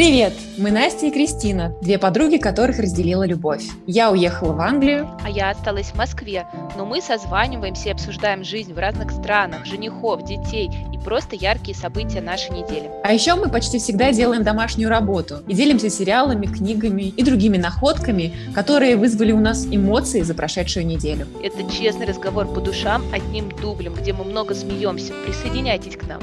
Привет! Мы Настя и Кристина, две подруги, которых разделила любовь. Я уехала в Англию. А я осталась в Москве. Но мы созваниваемся и обсуждаем жизнь в разных странах, женихов, детей и просто яркие события нашей недели. А еще мы почти всегда делаем домашнюю работу и делимся сериалами, книгами и другими находками, которые вызвали у нас эмоции за прошедшую неделю. Это честный разговор по душам одним дублем, где мы много смеемся. Присоединяйтесь к нам.